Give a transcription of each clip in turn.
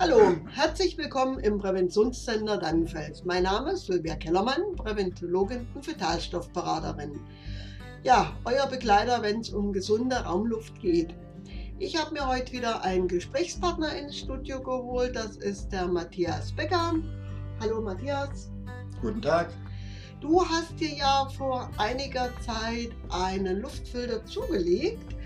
Hallo, herzlich willkommen im Präventionszentrum Dannenfels. Mein Name ist Sylvia Kellermann, Präventologin und Vitalstoffberaterin. Ja, euer Begleiter, wenn es um gesunde Raumluft geht. Ich habe mir heute wieder einen Gesprächspartner ins Studio geholt. Das ist der Matthias Becker. Hallo Matthias. Guten Tag. Du hast dir ja vor einiger Zeit einen Luftfilter zugelegt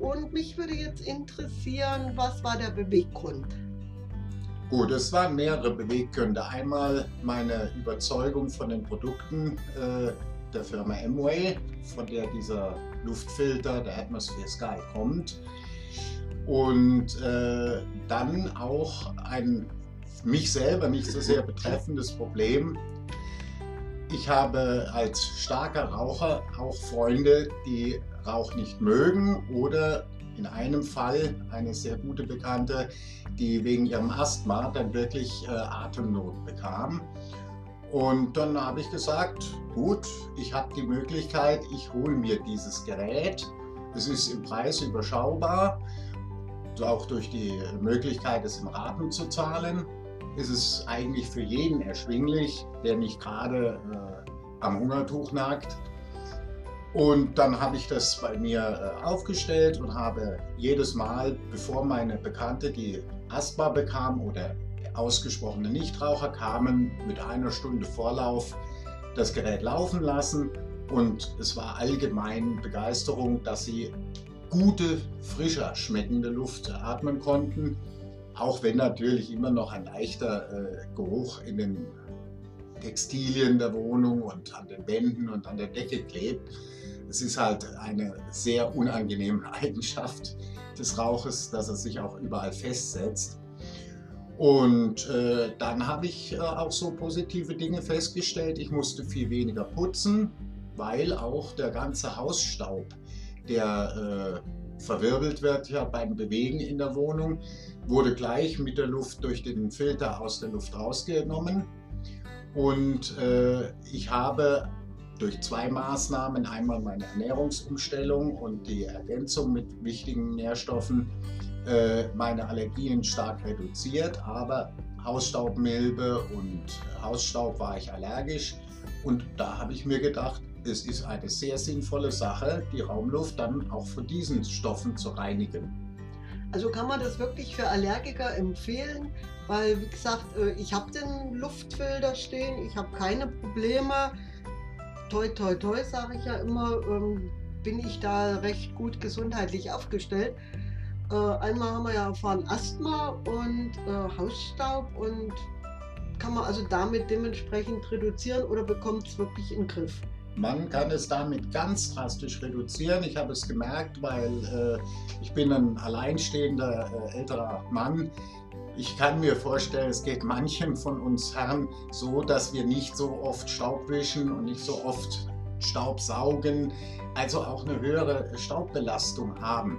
und mich würde jetzt interessieren, was war der Beweggrund? Gut, es waren mehrere Beweggründe. Einmal meine Überzeugung von den Produkten äh, der Firma Amway, von der dieser Luftfilter der Atmosphere Sky kommt. Und äh, dann auch ein mich selber nicht so sehr betreffendes Problem. Ich habe als starker Raucher auch Freunde, die Rauch nicht mögen oder in einem Fall eine sehr gute Bekannte, die wegen ihrem Asthma dann wirklich äh, Atemnot bekam. Und dann habe ich gesagt, gut, ich habe die Möglichkeit, ich hole mir dieses Gerät. Es ist im Preis überschaubar, auch durch die Möglichkeit, es im Raten zu zahlen. Ist es eigentlich für jeden erschwinglich, der nicht gerade äh, am Hungertuch nagt. Und dann habe ich das bei mir äh, aufgestellt und habe jedes Mal, bevor meine Bekannte, die Asthma bekam oder ausgesprochene Nichtraucher kamen, mit einer Stunde Vorlauf das Gerät laufen lassen. Und es war allgemein Begeisterung, dass sie gute, frischer schmeckende Luft atmen konnten. Auch wenn natürlich immer noch ein leichter äh, Geruch in den Textilien der Wohnung und an den Wänden und an der Decke klebt. Es ist halt eine sehr unangenehme Eigenschaft des Rauches, dass er sich auch überall festsetzt. Und äh, dann habe ich äh, auch so positive Dinge festgestellt. Ich musste viel weniger putzen, weil auch der ganze Hausstaub, der äh, verwirbelt wird ja beim Bewegen in der Wohnung, wurde gleich mit der Luft durch den Filter aus der Luft rausgenommen. Und äh, ich habe durch zwei Maßnahmen, einmal meine Ernährungsumstellung und die Ergänzung mit wichtigen Nährstoffen, äh, meine Allergien stark reduziert, aber Hausstaubmilbe und Hausstaub war ich allergisch. Und da habe ich mir gedacht, es ist eine sehr sinnvolle Sache, die Raumluft dann auch von diesen Stoffen zu reinigen. Also kann man das wirklich für Allergiker empfehlen, weil wie gesagt, äh, ich habe den Luftfilter stehen, ich habe keine Probleme toi, toi, toi, sage ich ja immer, ähm, bin ich da recht gut gesundheitlich aufgestellt. Äh, einmal haben wir ja erfahren Asthma und äh, Hausstaub und kann man also damit dementsprechend reduzieren oder bekommt es wirklich in den Griff? Man kann es damit ganz drastisch reduzieren. Ich habe es gemerkt, weil äh, ich bin ein alleinstehender äh, älterer Mann. Ich kann mir vorstellen, es geht manchem von uns Herren so, dass wir nicht so oft Staub wischen und nicht so oft Staub saugen, also auch eine höhere Staubbelastung haben.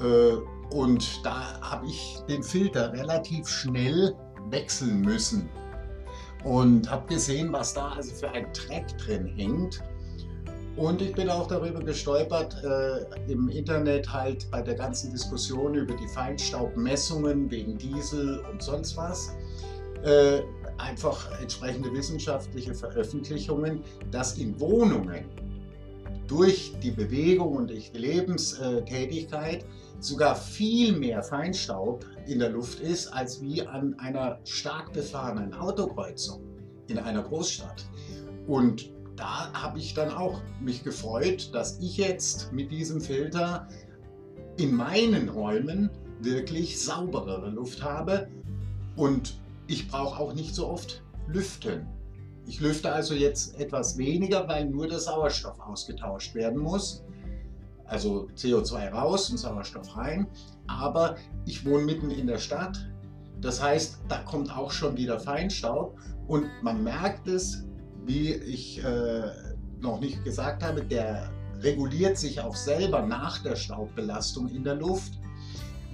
Äh, und da habe ich den Filter relativ schnell wechseln müssen und habe gesehen, was da also für ein Dreck drin hängt. Und ich bin auch darüber gestolpert äh, im Internet halt bei der ganzen Diskussion über die Feinstaubmessungen wegen Diesel und sonst was. Äh, einfach entsprechende wissenschaftliche Veröffentlichungen, dass in Wohnungen durch die Bewegung und durch die Lebenstätigkeit sogar viel mehr Feinstaub in der Luft ist, als wie an einer stark befahrenen Autokreuzung in einer Großstadt. Und da habe ich dann auch mich gefreut, dass ich jetzt mit diesem Filter in meinen Räumen wirklich sauberere Luft habe und ich brauche auch nicht so oft lüften. Ich lüfte also jetzt etwas weniger, weil nur der Sauerstoff ausgetauscht werden muss. Also CO2 raus und Sauerstoff rein. Aber ich wohne mitten in der Stadt. Das heißt, da kommt auch schon wieder Feinstaub und man merkt es, wie ich äh, noch nicht gesagt habe, der reguliert sich auch selber nach der Staubbelastung in der Luft.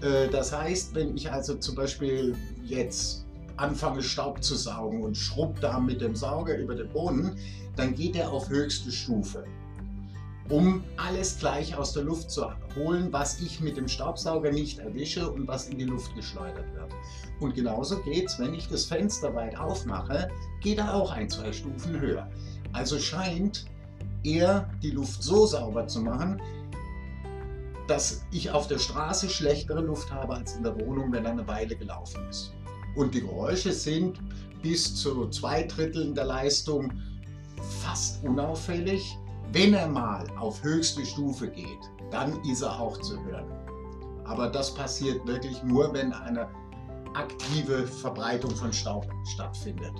Äh, das heißt, wenn ich also zum Beispiel jetzt anfange Staub zu saugen und schrubb da mit dem Sauger über den Boden, dann geht er auf höchste Stufe. Um alles gleich aus der Luft zu holen, was ich mit dem Staubsauger nicht erwische und was in die Luft geschleudert wird. Und genauso geht es, wenn ich das Fenster weit aufmache, geht er auch ein, zwei Stufen höher. Also scheint er die Luft so sauber zu machen, dass ich auf der Straße schlechtere Luft habe als in der Wohnung, wenn er eine Weile gelaufen ist. Und die Geräusche sind bis zu zwei Dritteln der Leistung fast unauffällig. Wenn er mal auf höchste Stufe geht, dann ist er auch zu hören. Aber das passiert wirklich nur, wenn eine aktive Verbreitung von Staub stattfindet.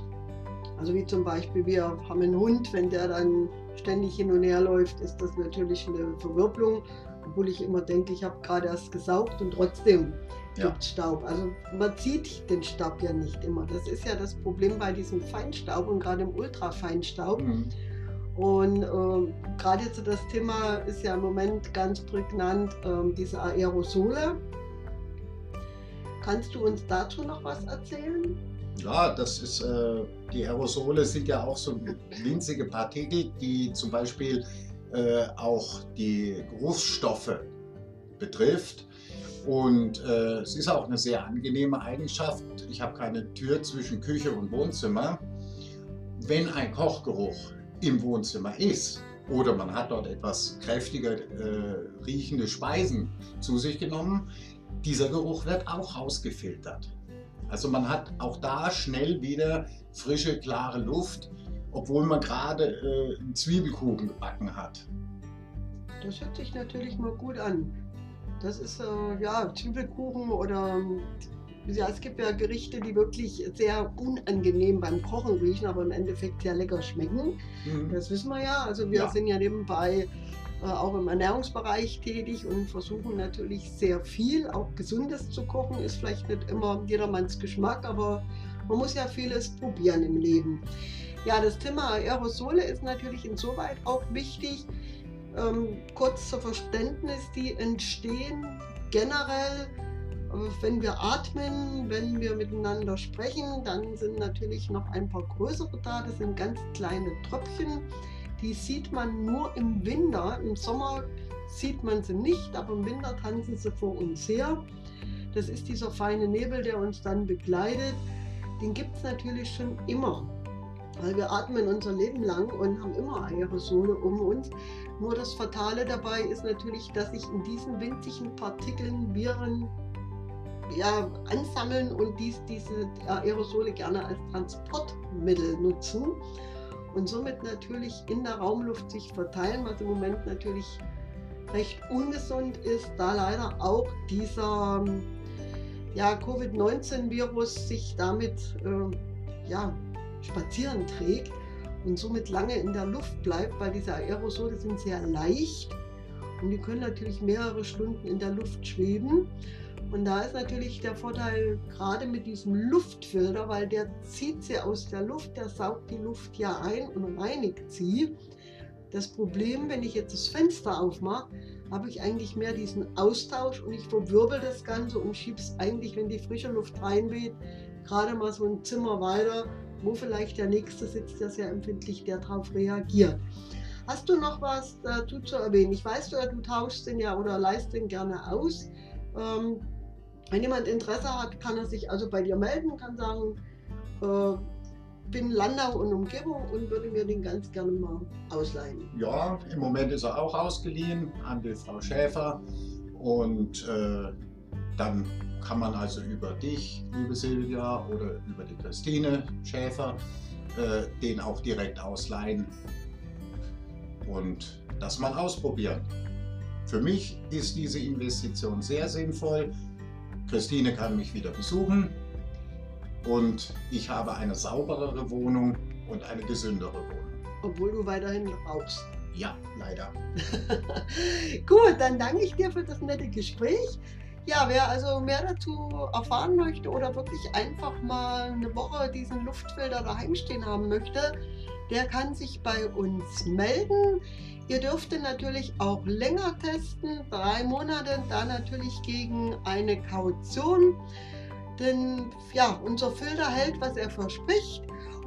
Also wie zum Beispiel, wir haben einen Hund, wenn der dann ständig hin und her läuft, ist das natürlich eine Verwirbelung, obwohl ich immer denke, ich habe gerade erst gesaugt und trotzdem ja. gibt Staub. Also man zieht den Staub ja nicht immer. Das ist ja das Problem bei diesem Feinstaub und gerade im Ultrafeinstaub. Mhm. Und äh, gerade jetzt das Thema ist ja im Moment ganz prägnant, äh, diese Aerosole. Kannst du uns dazu noch was erzählen? Ja, das ist, äh, die Aerosole sind ja auch so winzige Partikel, die zum Beispiel äh, auch die Geruchsstoffe betrifft. Und äh, es ist auch eine sehr angenehme Eigenschaft. Ich habe keine Tür zwischen Küche und Wohnzimmer. Wenn ein Kochgeruch im Wohnzimmer ist oder man hat dort etwas kräftiger äh, riechende Speisen zu sich genommen, dieser Geruch wird auch rausgefiltert. Also man hat auch da schnell wieder frische, klare Luft, obwohl man gerade äh, einen Zwiebelkuchen gebacken hat. Das hört sich natürlich mal gut an. Das ist äh, ja Zwiebelkuchen oder ja, es gibt ja Gerichte, die wirklich sehr unangenehm beim Kochen riechen, aber im Endeffekt sehr lecker schmecken. Mhm. Das wissen wir ja. Also wir ja. sind ja nebenbei äh, auch im Ernährungsbereich tätig und versuchen natürlich sehr viel, auch Gesundes zu kochen. Ist vielleicht nicht immer jedermanns Geschmack, aber man muss ja vieles probieren im Leben. Ja, das Thema Aerosole ist natürlich insoweit auch wichtig. Ähm, kurz zur Verständnis, die entstehen generell wenn wir atmen, wenn wir miteinander sprechen, dann sind natürlich noch ein paar größere da. Das sind ganz kleine Tröpfchen. Die sieht man nur im Winter. Im Sommer sieht man sie nicht, aber im Winter tanzen sie vor uns her. Das ist dieser feine Nebel, der uns dann begleitet. Den gibt es natürlich schon immer. Weil wir atmen unser Leben lang und haben immer Aerosole um uns. Nur das Fatale dabei ist natürlich, dass sich in diesen winzigen Partikeln Viren ja, ansammeln und dies, diese Aerosole gerne als Transportmittel nutzen und somit natürlich in der Raumluft sich verteilen, was im Moment natürlich recht ungesund ist, da leider auch dieser ja, Covid-19-Virus sich damit äh, ja, spazieren trägt und somit lange in der Luft bleibt, weil diese Aerosole sind sehr leicht und die können natürlich mehrere Stunden in der Luft schweben. Und da ist natürlich der Vorteil gerade mit diesem Luftfilter, weil der zieht sie aus der Luft, der saugt die Luft ja ein und reinigt sie. Das Problem, wenn ich jetzt das Fenster aufmache, habe ich eigentlich mehr diesen Austausch und ich verwirbel das Ganze und schiebe es eigentlich, wenn die frische Luft reinweht, gerade mal so ein Zimmer weiter, wo vielleicht der Nächste sitzt, der sehr empfindlich der darauf reagiert. Hast du noch was dazu zu erwähnen? Ich weiß, du, du tauschst den ja oder leist den gerne aus. Ähm, wenn jemand Interesse hat, kann er sich also bei dir melden, kann sagen, äh, bin Landau und Umgebung und würde mir den ganz gerne mal ausleihen. Ja, im Moment ist er auch ausgeliehen an die Frau Schäfer und äh, dann kann man also über dich, liebe Silvia, oder über die Christine Schäfer äh, den auch direkt ausleihen und das mal ausprobieren. Für mich ist diese Investition sehr sinnvoll. Christine kann mich wieder besuchen und ich habe eine sauberere Wohnung und eine gesündere Wohnung. Obwohl du weiterhin rauchst. Ja, leider. Gut, dann danke ich dir für das nette Gespräch. Ja, wer also mehr dazu erfahren möchte oder wirklich einfach mal eine Woche diesen Luftfilter daheim stehen haben möchte, der kann sich bei uns melden. Ihr dürft natürlich auch länger testen, drei Monate, da natürlich gegen eine Kaution. Denn ja, unser Filter hält, was er verspricht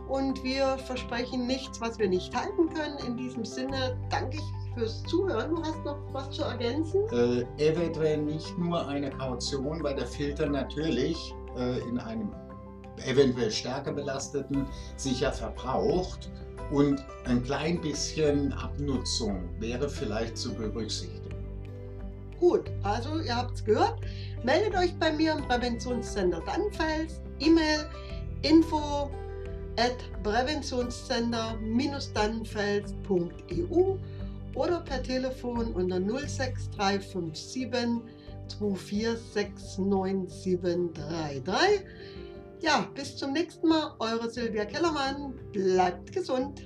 und wir versprechen nichts, was wir nicht halten können. In diesem Sinne danke ich fürs Zuhören. Du hast noch was zu ergänzen? Äh, eventuell nicht nur eine Kaution, weil der Filter natürlich äh, in einem eventuell stärker belasteten sicher verbraucht und ein klein bisschen Abnutzung wäre vielleicht zu berücksichtigen. Gut, also ihr habt es gehört. Meldet euch bei mir im Präventionscenter Dannenfels. E-Mail info at präventionscenter-dannenfels.eu oder per Telefon unter 06357 2469733. Ja, bis zum nächsten Mal. Eure Silvia Kellermann. Bleibt gesund.